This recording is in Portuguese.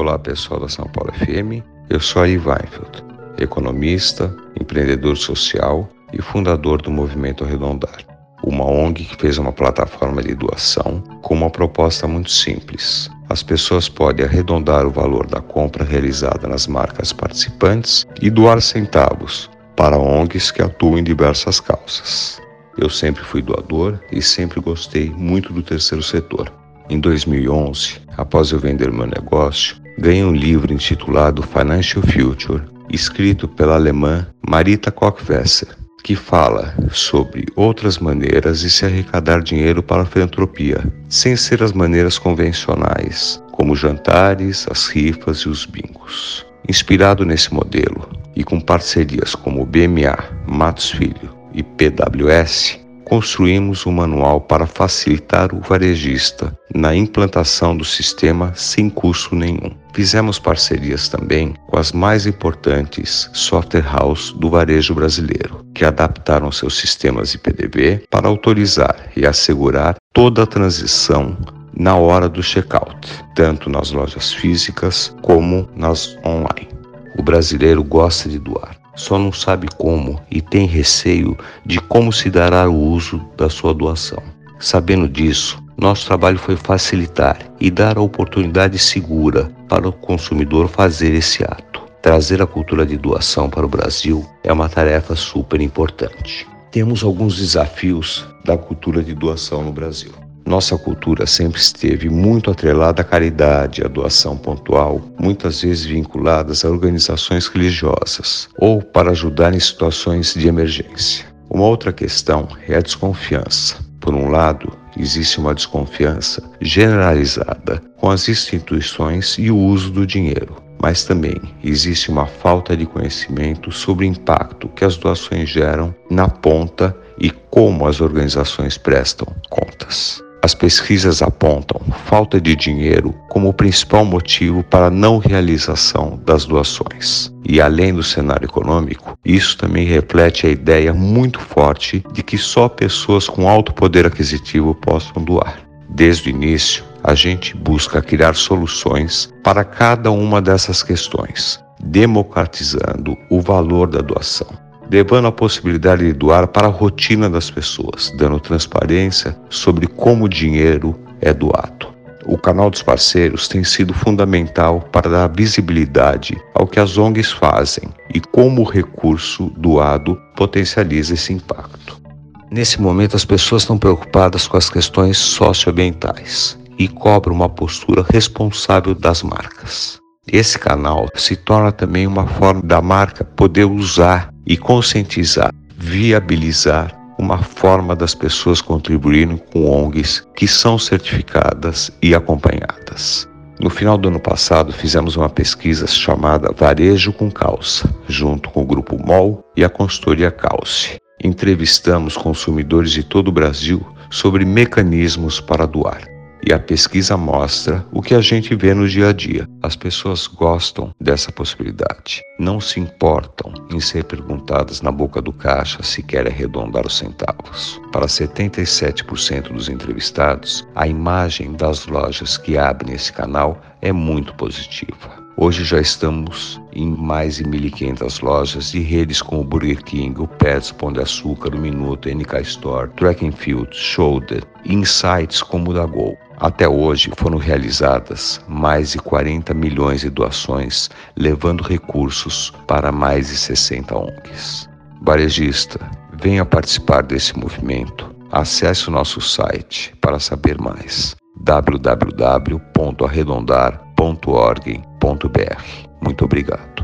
Olá pessoal da São Paulo FM, eu sou Ari Weinfeld, economista, empreendedor social e fundador do Movimento Arredondar, uma ONG que fez uma plataforma de doação com uma proposta muito simples. As pessoas podem arredondar o valor da compra realizada nas marcas participantes e doar centavos para ONGs que atuam em diversas causas. Eu sempre fui doador e sempre gostei muito do terceiro setor. Em 2011, após eu vender meu negócio, ganhei um livro intitulado Financial Future, escrito pela alemã Marita Kochwesser, que fala sobre outras maneiras de se arrecadar dinheiro para a filantropia, sem ser as maneiras convencionais, como jantares, as rifas e os bingos. Inspirado nesse modelo e com parcerias como BMA, Matos Filho e PWS, construímos um manual para facilitar o varejista na implantação do sistema sem custo nenhum. Fizemos parcerias também com as mais importantes software house do varejo brasileiro, que adaptaram seus sistemas IPDV para autorizar e assegurar toda a transição na hora do checkout, tanto nas lojas físicas como nas online. O brasileiro gosta de doar só não sabe como e tem receio de como se dará o uso da sua doação. Sabendo disso, nosso trabalho foi facilitar e dar a oportunidade segura para o consumidor fazer esse ato. Trazer a cultura de doação para o Brasil é uma tarefa super importante. Temos alguns desafios da cultura de doação no Brasil. Nossa cultura sempre esteve muito atrelada à caridade, à doação pontual, muitas vezes vinculadas a organizações religiosas ou para ajudar em situações de emergência. Uma outra questão é a desconfiança. Por um lado, existe uma desconfiança generalizada com as instituições e o uso do dinheiro, mas também existe uma falta de conhecimento sobre o impacto que as doações geram na ponta e como as organizações prestam contas. As pesquisas apontam falta de dinheiro como o principal motivo para a não realização das doações. E além do cenário econômico, isso também reflete a ideia muito forte de que só pessoas com alto poder aquisitivo possam doar. Desde o início, a gente busca criar soluções para cada uma dessas questões, democratizando o valor da doação levando a possibilidade de doar para a rotina das pessoas, dando transparência sobre como o dinheiro é doado. O canal dos parceiros tem sido fundamental para dar visibilidade ao que as ONGs fazem e como o recurso doado potencializa esse impacto. Nesse momento, as pessoas estão preocupadas com as questões socioambientais e cobram uma postura responsável das marcas. Esse canal se torna também uma forma da marca poder usar e conscientizar, viabilizar uma forma das pessoas contribuírem com ONGs que são certificadas e acompanhadas. No final do ano passado, fizemos uma pesquisa chamada Varejo com Calça, junto com o Grupo MOL e a consultoria Calce. Entrevistamos consumidores de todo o Brasil sobre mecanismos para doar. E a pesquisa mostra o que a gente vê no dia a dia. As pessoas gostam dessa possibilidade. Não se importam em ser perguntadas na boca do caixa se querem arredondar os centavos. Para 77% dos entrevistados, a imagem das lojas que abrem esse canal é muito positiva. Hoje já estamos em mais de 1.500 lojas de redes como Burger King, o Pets, Pão de Açúcar, o Minuto, NK Store, Track and Field, Shoulder, insights como o da Gol. Até hoje foram realizadas mais de 40 milhões de doações, levando recursos para mais de 60 ONGs. Varejista, venha participar desse movimento. Acesse o nosso site para saber mais www.arredondar.org.br. Muito obrigado.